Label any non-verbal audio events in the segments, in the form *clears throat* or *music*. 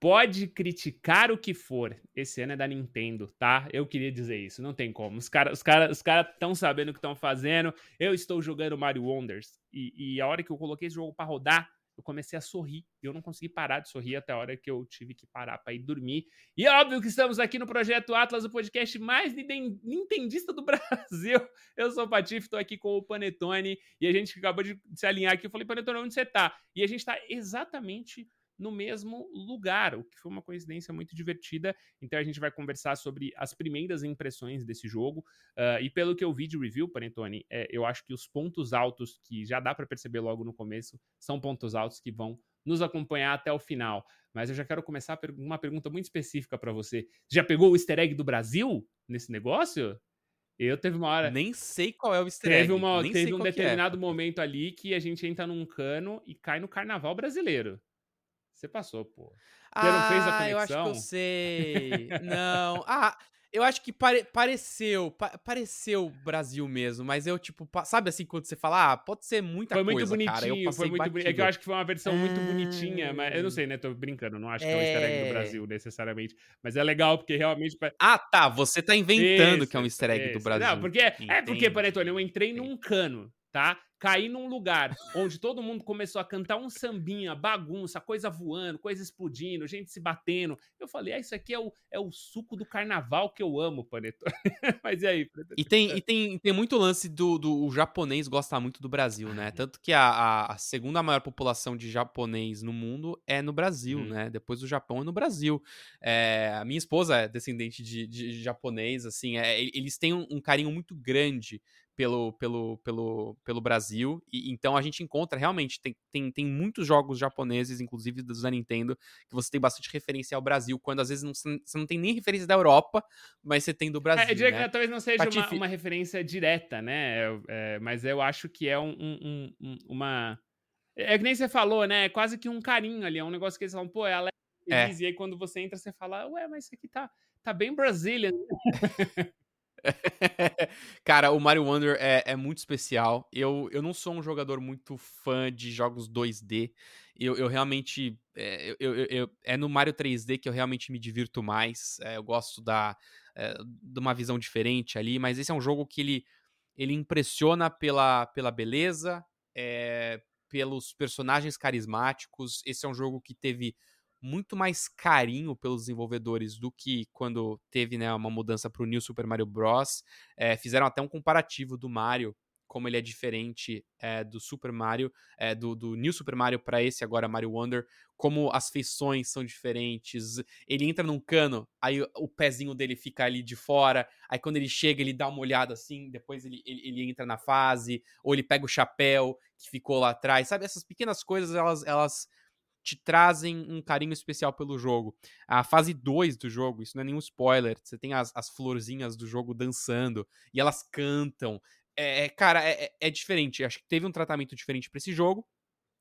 pode criticar o que for. Esse ano é da Nintendo, tá? Eu queria dizer isso, não tem como. Os caras os cara, os cara estão sabendo o que estão fazendo. Eu estou jogando Mario Wonders e, e a hora que eu coloquei esse jogo para rodar, eu comecei a sorrir. E eu não consegui parar de sorrir até a hora que eu tive que parar para ir dormir. E é óbvio que estamos aqui no Projeto Atlas, o podcast mais nintendista do *laughs* Brasil. Eu sou o Patife, estou aqui com o Panetone. E a gente acabou de se alinhar aqui. Eu falei, Panetone, onde você tá? E a gente está exatamente no mesmo lugar, o que foi uma coincidência muito divertida. Então a gente vai conversar sobre as primeiras impressões desse jogo. Uh, e pelo que eu vi de review, Panetone, é, eu acho que os pontos altos, que já dá para perceber logo no começo, são pontos altos que vão nos acompanhar até o final. Mas eu já quero começar uma pergunta muito específica para você. Já pegou o easter egg do Brasil nesse negócio? Eu teve uma hora. Nem sei qual é o easter egg. Teve, uma, teve um é. determinado é. momento ali que a gente entra num cano e cai no carnaval brasileiro. Você passou, pô. Você ah, não fez a conexão? eu acho que eu sei. *laughs* não. Ah, eu acho que pare pareceu, pa pareceu Brasil mesmo, mas eu, tipo, sabe assim, quando você fala, ah, pode ser muita foi coisa, muito bonitinho, Foi muito bonitinho, é que eu acho que foi uma versão muito bonitinha, mas eu não sei, né, tô brincando, não acho que é, é um easter egg do Brasil, necessariamente, mas é legal porque realmente... Ah, tá, você tá inventando isso, que é um easter egg isso. do Brasil. Não, porque, é porque, Panetone, eu entrei num cano, tá? Caí num lugar onde todo mundo começou a cantar um sambinha, bagunça, coisa voando, coisa explodindo, gente se batendo. Eu falei, ah, isso aqui é o, é o suco do carnaval que eu amo, Panetone. *laughs* Mas e aí? E tem, e tem, tem muito lance do, do o japonês gosta muito do Brasil, né? Tanto que a, a, segunda maior população de japonês no mundo é no Brasil, hum. né? Depois do Japão é no Brasil. É, a minha esposa é descendente de, de, de japonês, assim, é, eles têm um, um carinho muito grande pelo, pelo, pelo, pelo Brasil. E então a gente encontra realmente, tem, tem, tem muitos jogos japoneses, inclusive dos da Nintendo, que você tem bastante referência ao Brasil, quando às vezes não, você não tem nem referência da Europa, mas você tem do Brasil. É, eu diria né? que talvez não seja uma, uma, referência direta, né? É, é, mas eu acho que é um, um, um, uma. É que nem você falou, né? É quase que um carinho ali. É um negócio que eles falam, pô, é alegre. É. E aí quando você entra, você fala, ué, mas isso aqui tá, tá bem Brazilian. *laughs* *laughs* Cara, o Mario Wonder é, é, muito especial. Eu, eu não sou um jogador muito fã de jogos 2D. Eu, eu realmente. É, eu, eu, é no Mario 3D que eu realmente me divirto mais. É, eu gosto da, é, de uma visão diferente ali, mas esse é um jogo que ele, ele impressiona pela, pela beleza, é, pelos personagens carismáticos. Esse é um jogo que teve muito mais carinho pelos desenvolvedores do que quando teve né, uma mudança para o New Super Mario Bros. É, fizeram até um comparativo do Mario, como ele é diferente é, do Super Mario, é, do, do New Super Mario para esse agora Mario Wonder, como as feições são diferentes. Ele entra num cano, aí o pezinho dele fica ali de fora, aí quando ele chega ele dá uma olhada assim, depois ele, ele, ele entra na fase, ou ele pega o chapéu que ficou lá atrás, sabe? Essas pequenas coisas, elas, elas te trazem um carinho especial pelo jogo. A fase 2 do jogo, isso não é nenhum spoiler, você tem as, as florzinhas do jogo dançando e elas cantam. É, é cara, é, é, é diferente. Acho que teve um tratamento diferente para esse jogo.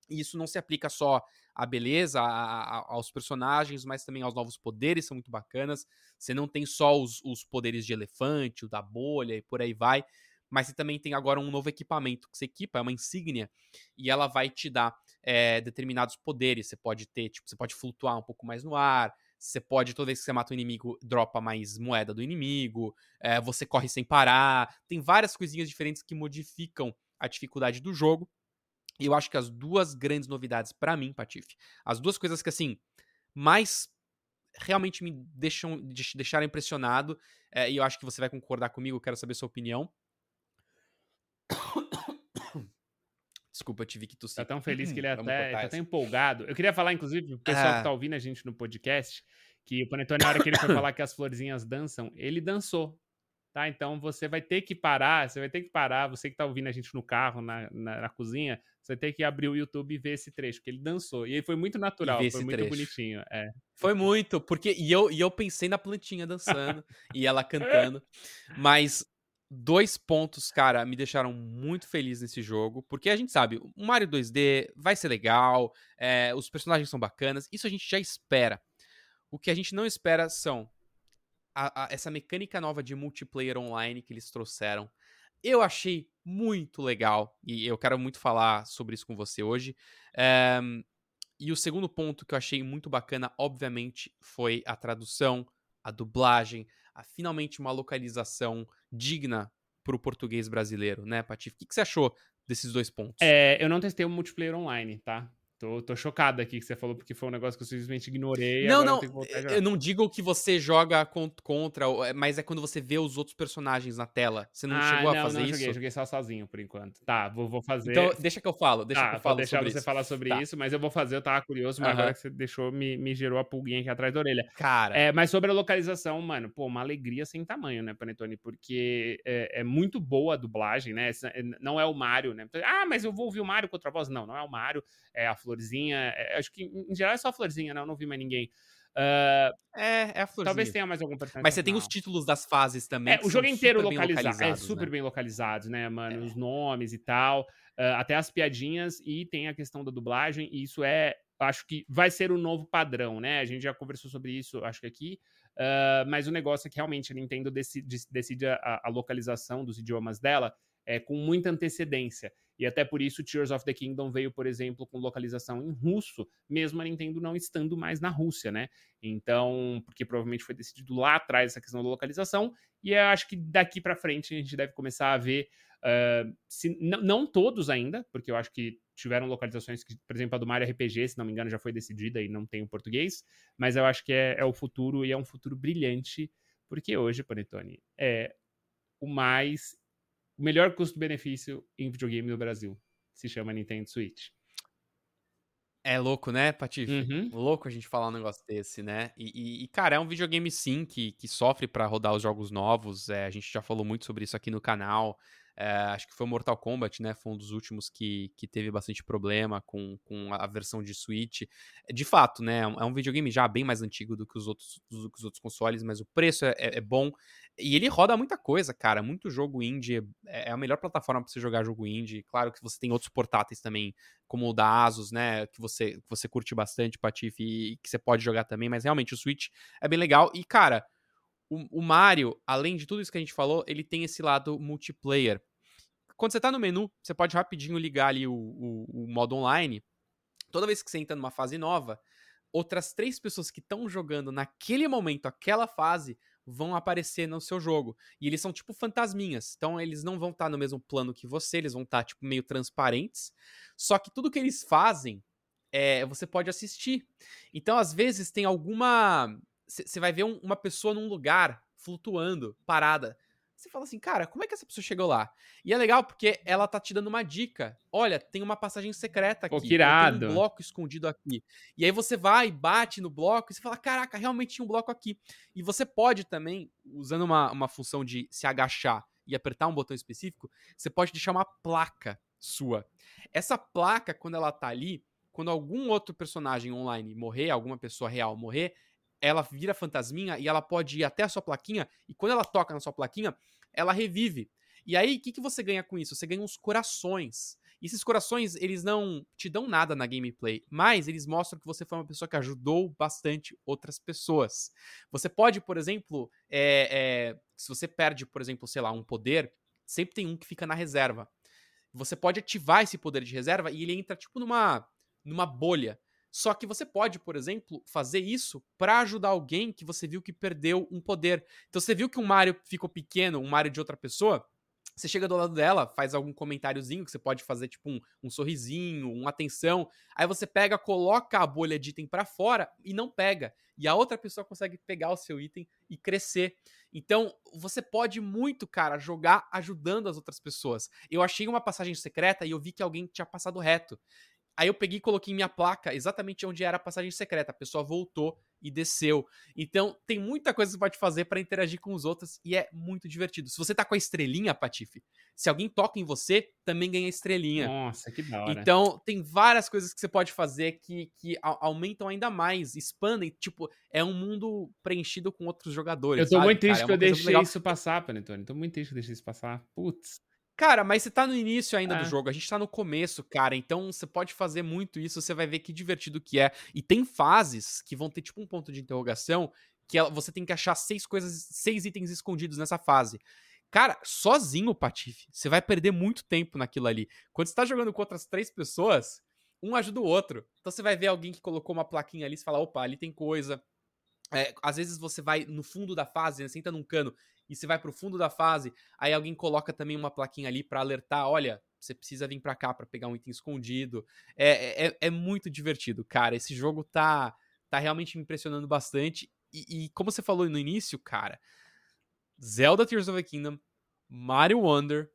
E isso não se aplica só à beleza, a, a, aos personagens, mas também aos novos poderes, são muito bacanas. Você não tem só os, os poderes de elefante, o da bolha e por aí vai mas você também tem agora um novo equipamento que você equipa, é uma insígnia, e ela vai te dar é, determinados poderes. Você pode ter, tipo, você pode flutuar um pouco mais no ar, você pode, toda vez que você mata um inimigo, dropa mais moeda do inimigo, é, você corre sem parar. Tem várias coisinhas diferentes que modificam a dificuldade do jogo. E eu acho que as duas grandes novidades para mim, Patife, as duas coisas que assim, mais realmente me deixam deixaram impressionado, é, e eu acho que você vai concordar comigo, quero saber sua opinião, Desculpa, eu tive que tossir. Tá tão feliz que ele *clears throat* até tá tão empolgado. Eu queria falar, inclusive, pro pessoal ah. que tá ouvindo a gente no podcast, que o Panetone, na hora que ele foi *coughs* falar que as florzinhas dançam, ele dançou. Tá? Então você vai ter que parar, você vai ter que parar, você que tá ouvindo a gente no carro, na, na, na cozinha, você tem que abrir o YouTube e ver esse trecho, porque ele dançou. E foi muito natural, foi muito trecho. bonitinho. É. Foi muito, porque e eu, e eu pensei na plantinha dançando e ela *laughs* cantando. Mas dois pontos, cara, me deixaram muito feliz nesse jogo, porque a gente sabe, o Mario 2D vai ser legal, é, os personagens são bacanas, isso a gente já espera. O que a gente não espera são a, a, essa mecânica nova de multiplayer online que eles trouxeram. Eu achei muito legal, e eu quero muito falar sobre isso com você hoje. É, E o segundo ponto que eu achei muito bacana, obviamente, foi a tradução, a dublagem, a finalmente uma localização digna para o português brasileiro, né, Patife? O que, que você achou desses dois pontos? É, eu não testei o multiplayer online, tá? Tô, tô chocado aqui que você falou, porque foi um negócio que eu simplesmente ignorei. Não, não, eu, eu não digo que você joga contra, é, mas é quando você vê os outros personagens na tela. Você não ah, chegou não, a fazer não, isso? Joguei, joguei só sozinho por enquanto. Tá, vou, vou fazer. Então, deixa que eu falo, deixa tá, que eu falo. deixar você isso. falar sobre tá. isso, mas eu vou fazer, eu tava curioso, mas uh -huh. agora que você deixou, me, me gerou a pulguinha aqui atrás da orelha. Cara. É, mas sobre a localização, mano, pô, uma alegria sem tamanho, né, Panetone? Porque é, é muito boa a dublagem, né? É, não é o Mario, né? Ah, mas eu vou ouvir o Mario com outra voz. Não, não é o Mario, é a Florzinha. É, acho que em geral é só a Florzinha, né? Eu não vi mais ninguém. Uh, é, é a Florzinha. Talvez tenha mais algum personagem. Mas você tem os títulos das fases também. É, o jogo inteiro localizado. É super né? bem localizado, né, mano? É. Os nomes e tal. Uh, até as piadinhas. E tem a questão da dublagem. E isso é. Acho que vai ser o novo padrão, né? A gente já conversou sobre isso, acho que aqui. Uh, mas o negócio é que realmente a Nintendo decide, decide a, a localização dos idiomas dela é, com muita antecedência. E até por isso Tears of the Kingdom veio, por exemplo, com localização em russo, mesmo a Nintendo não estando mais na Rússia, né? Então, porque provavelmente foi decidido lá atrás essa questão da localização, e eu acho que daqui para frente a gente deve começar a ver, uh, se, não todos ainda, porque eu acho que tiveram localizações que, por exemplo, a do Mario RPG, se não me engano, já foi decidida e não tem o português, mas eu acho que é, é o futuro e é um futuro brilhante, porque hoje, Panetone, é o mais o melhor custo-benefício em videogame no Brasil. Se chama Nintendo Switch. É louco, né, Patife? Uhum. Louco a gente falar um negócio desse, né? E, e, e cara, é um videogame sim que, que sofre para rodar os jogos novos. É, a gente já falou muito sobre isso aqui no canal. É, acho que foi Mortal Kombat, né? Foi um dos últimos que, que teve bastante problema com, com a versão de Switch. De fato, né? É um videogame já bem mais antigo do que os outros, do que os outros consoles, mas o preço é, é, é bom. E ele roda muita coisa, cara. Muito jogo indie. É, é a melhor plataforma para você jogar jogo indie. Claro que você tem outros portáteis também, como o da Asus, né? Que você, que você curte bastante, Patife, e que você pode jogar também. Mas realmente o Switch é bem legal. E, cara. O, o Mario, além de tudo isso que a gente falou, ele tem esse lado multiplayer quando você tá no menu, você pode rapidinho ligar ali o, o, o modo online. Toda vez que você entra numa fase nova, outras três pessoas que estão jogando naquele momento, aquela fase, vão aparecer no seu jogo. E eles são tipo fantasminhas. Então eles não vão estar tá no mesmo plano que você, eles vão estar tá, tipo meio transparentes. Só que tudo que eles fazem é, você pode assistir. Então às vezes tem alguma você vai ver um, uma pessoa num lugar flutuando, parada. Você fala assim, cara, como é que essa pessoa chegou lá? E é legal porque ela tá te dando uma dica. Olha, tem uma passagem secreta aqui. Pô, que irado. Tem um bloco escondido aqui. E aí você vai, bate no bloco e você fala, caraca, realmente tinha um bloco aqui. E você pode também, usando uma, uma função de se agachar e apertar um botão específico, você pode deixar uma placa sua. Essa placa, quando ela tá ali, quando algum outro personagem online morrer, alguma pessoa real morrer, ela vira fantasminha e ela pode ir até a sua plaquinha, e quando ela toca na sua plaquinha, ela revive. E aí, o que, que você ganha com isso? Você ganha uns corações. E esses corações, eles não te dão nada na gameplay, mas eles mostram que você foi uma pessoa que ajudou bastante outras pessoas. Você pode, por exemplo, é, é, se você perde, por exemplo, sei lá, um poder, sempre tem um que fica na reserva. Você pode ativar esse poder de reserva e ele entra tipo numa, numa bolha. Só que você pode, por exemplo, fazer isso para ajudar alguém que você viu que perdeu um poder. Então você viu que um Mario ficou pequeno, um Mario de outra pessoa, você chega do lado dela, faz algum comentáriozinho que você pode fazer, tipo um, um sorrisinho, uma atenção. Aí você pega, coloca a bolha de item para fora e não pega. E a outra pessoa consegue pegar o seu item e crescer. Então, você pode muito, cara, jogar ajudando as outras pessoas. Eu achei uma passagem secreta e eu vi que alguém tinha passado reto. Aí eu peguei e coloquei minha placa exatamente onde era a passagem secreta. A pessoa voltou e desceu. Então, tem muita coisa que você pode fazer para interagir com os outros e é muito divertido. Se você tá com a estrelinha, Patife, se alguém toca em você, também ganha estrelinha. Nossa, que da hora. Então, tem várias coisas que você pode fazer que, que aumentam ainda mais, expandem. Tipo, é um mundo preenchido com outros jogadores. Eu tô sabe, muito triste é que eu deixei isso passar, Panetone. Tô muito triste que eu deixei isso passar. Putz. Cara, mas você tá no início ainda é. do jogo, a gente tá no começo, cara, então você pode fazer muito isso, você vai ver que divertido que é. E tem fases que vão ter tipo um ponto de interrogação que você tem que achar seis coisas, seis itens escondidos nessa fase. Cara, sozinho, Patife, você vai perder muito tempo naquilo ali. Quando você tá jogando com outras três pessoas, um ajuda o outro. Então você vai ver alguém que colocou uma plaquinha ali, você fala, opa, ali tem coisa. É, às vezes você vai no fundo da fase, né, senta num cano e você vai pro fundo da fase, aí alguém coloca também uma plaquinha ali para alertar, olha, você precisa vir para cá para pegar um item escondido. É, é, é, muito divertido, cara. Esse jogo tá, tá realmente me impressionando bastante. E, e, como você falou no início, cara, Zelda Tears of the Kingdom, Mario Wonder,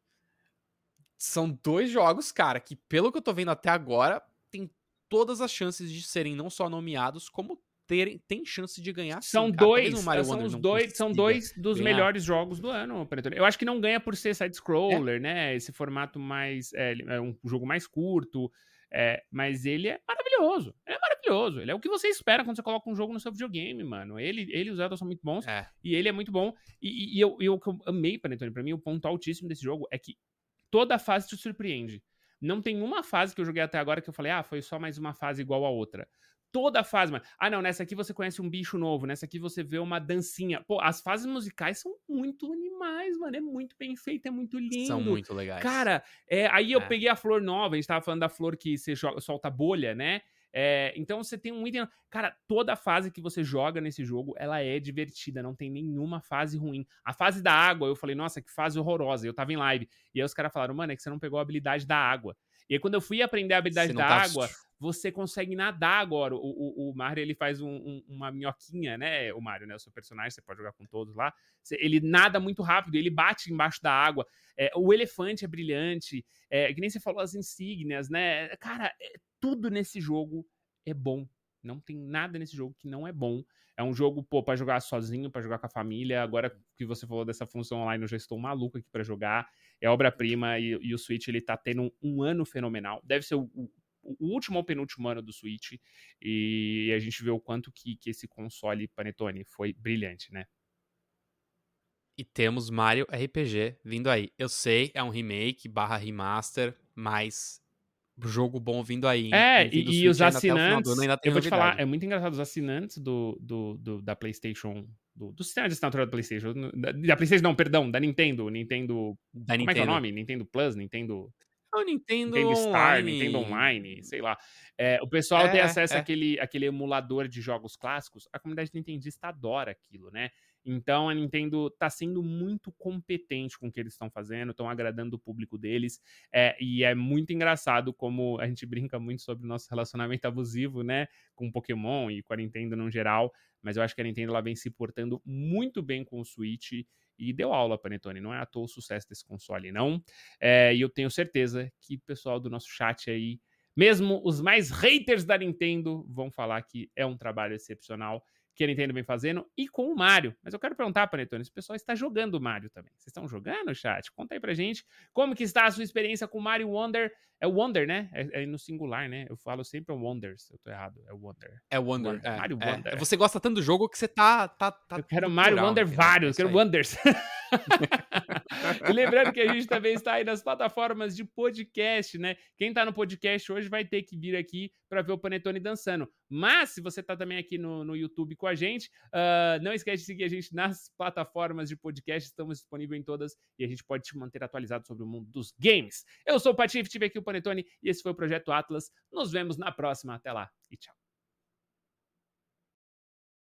são dois jogos, cara, que pelo que eu tô vendo até agora, tem todas as chances de serem não só nomeados, como terem tem chance de ganhar são sim, dois são os dois são dois dos ganhar. melhores jogos do ano eu acho que não ganha por ser side scroller é. né? Esse formato mais é, é um jogo mais curto é, mas ele é maravilhoso ele é maravilhoso. Ele é o que você espera quando você coloca um jogo no seu videogame mano. Ele ele e o Zelda são muito bons é. e ele é muito bom. E, e, e eu, eu, eu amei Panetone para mim o ponto altíssimo desse jogo é que toda fase te surpreende. Não tem uma fase que eu joguei até agora que eu falei, ah, foi só mais uma fase igual a outra toda a fase, mano. Ah, não, nessa aqui você conhece um bicho novo, nessa aqui você vê uma dancinha. Pô, as fases musicais são muito animais, mano. É muito bem feito, é muito lindo. São muito legais. Cara, é, aí eu é. peguei a flor nova, a gente tava falando da flor que você joga, solta bolha, né? É, então você tem um item. Cara, toda fase que você joga nesse jogo, ela é divertida, não tem nenhuma fase ruim. A fase da água, eu falei, nossa, que fase horrorosa. Eu tava em live. E aí os caras falaram, mano, é que você não pegou a habilidade da água. E aí, quando eu fui aprender a habilidade da tá água, você consegue nadar agora. O, o, o Mario, ele faz um, um, uma minhoquinha, né? O Mario, né? O seu personagem, você pode jogar com todos lá. Ele nada muito rápido, ele bate embaixo da água. É, o elefante é brilhante. É, que nem você falou, as insígnias, né? Cara, é, tudo nesse jogo é bom. Não tem nada nesse jogo que não é bom. É um jogo, pô, pra jogar sozinho, para jogar com a família. Agora que você falou dessa função online, eu já estou maluco aqui para jogar. É obra-prima e, e, o Switch, ele tá tendo um, um ano fenomenal. Deve ser o, o o último ou penúltimo ano do Switch, e a gente vê o quanto que, que esse console Panetone foi brilhante, né? E temos Mario RPG vindo aí. Eu sei, é um remake barra remaster, mas jogo bom vindo aí. É, e, e os assinantes. Ano, eu vou te falar, é muito engraçado. Os assinantes do, do, do da PlayStation. Do, do sistema de assinatura da PlayStation. Da, da, PlayStation, não, perdão, da Nintendo. Nintendo. Da como Nintendo. é que é o nome? Nintendo Plus, Nintendo. É o Nintendo, Nintendo Star, Online. Nintendo Online, sei lá. É, o pessoal é, tem acesso é. àquele, àquele emulador de jogos clássicos. A comunidade nintendista adora aquilo, né? Então a Nintendo tá sendo muito competente com o que eles estão fazendo, estão agradando o público deles. É, e é muito engraçado como a gente brinca muito sobre o nosso relacionamento abusivo, né? Com Pokémon e com a Nintendo no geral. Mas eu acho que a Nintendo ela vem se portando muito bem com o Switch e deu aula, Panetone. Não é à toa o sucesso desse console, não. É, e eu tenho certeza que o pessoal do nosso chat aí, mesmo os mais haters da Nintendo, vão falar que é um trabalho excepcional que a Nintendo vem fazendo e com o Mario. Mas eu quero perguntar, Panetone, se o pessoal está jogando o Mario também. Vocês estão jogando, chat? Conta aí pra gente como que está a sua experiência com Mario Wonder. É Wonder, né? É, é no singular, né? Eu falo sempre Wonders. Eu tô errado. É Wonder. É Wonder. Wonder. É, Mario é. Wonder. Você gosta tanto do jogo que você tá... tá, tá eu quero Mario Wonder vários. Eu quero Wonders. *laughs* *laughs* e lembrando que a gente também está aí nas plataformas de podcast, né? Quem está no podcast hoje vai ter que vir aqui para ver o Panetone dançando. Mas, se você está também aqui no, no YouTube com a gente, uh, não esquece de seguir a gente nas plataformas de podcast. Estamos disponíveis em todas e a gente pode te manter atualizado sobre o mundo dos games. Eu sou o Patife, tive aqui o Panetone e esse foi o Projeto Atlas. Nos vemos na próxima. Até lá e tchau.